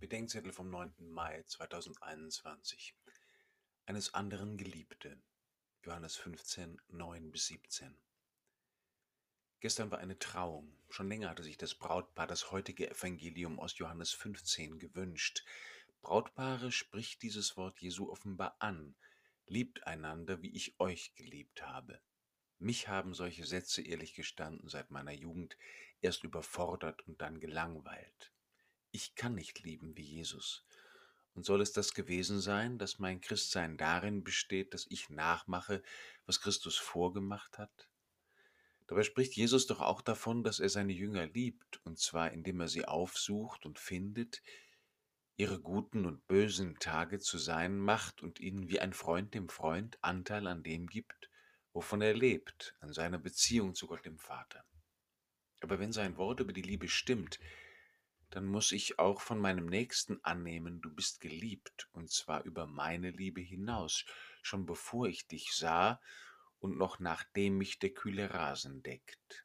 Bedenkzettel vom 9. Mai 2021. Eines anderen Geliebte. Johannes 15, 9 bis 17. Gestern war eine Trauung. Schon länger hatte sich das Brautpaar das heutige Evangelium aus Johannes 15 gewünscht. Brautpaare spricht dieses Wort Jesu offenbar an. Liebt einander, wie ich euch geliebt habe. Mich haben solche Sätze ehrlich gestanden seit meiner Jugend erst überfordert und dann gelangweilt. Ich kann nicht lieben wie Jesus. Und soll es das gewesen sein, dass mein Christsein darin besteht, dass ich nachmache, was Christus vorgemacht hat? Dabei spricht Jesus doch auch davon, dass er seine Jünger liebt, und zwar indem er sie aufsucht und findet, ihre guten und bösen Tage zu sein macht und ihnen wie ein Freund dem Freund Anteil an dem gibt, wovon er lebt, an seiner Beziehung zu Gott dem Vater. Aber wenn sein Wort über die Liebe stimmt, dann muss ich auch von meinem Nächsten annehmen, du bist geliebt, und zwar über meine Liebe hinaus, schon bevor ich dich sah und noch nachdem mich der kühle Rasen deckt.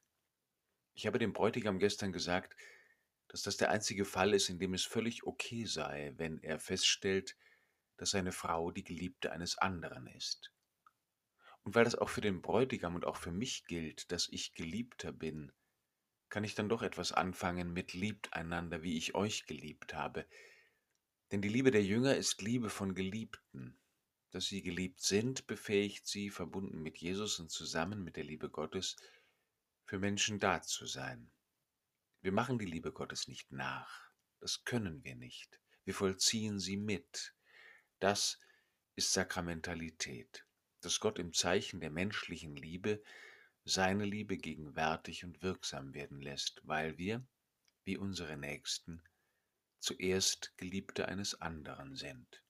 Ich habe dem Bräutigam gestern gesagt, dass das der einzige Fall ist, in dem es völlig okay sei, wenn er feststellt, dass seine Frau die Geliebte eines anderen ist. Und weil das auch für den Bräutigam und auch für mich gilt, dass ich Geliebter bin, kann ich dann doch etwas anfangen mit liebt einander, wie ich euch geliebt habe. Denn die Liebe der Jünger ist Liebe von Geliebten. Dass sie geliebt sind, befähigt sie, verbunden mit Jesus und zusammen mit der Liebe Gottes, für Menschen da zu sein. Wir machen die Liebe Gottes nicht nach. Das können wir nicht. Wir vollziehen sie mit. Das ist Sakramentalität, dass Gott im Zeichen der menschlichen Liebe seine Liebe gegenwärtig und wirksam werden lässt, weil wir, wie unsere Nächsten, zuerst Geliebte eines anderen sind.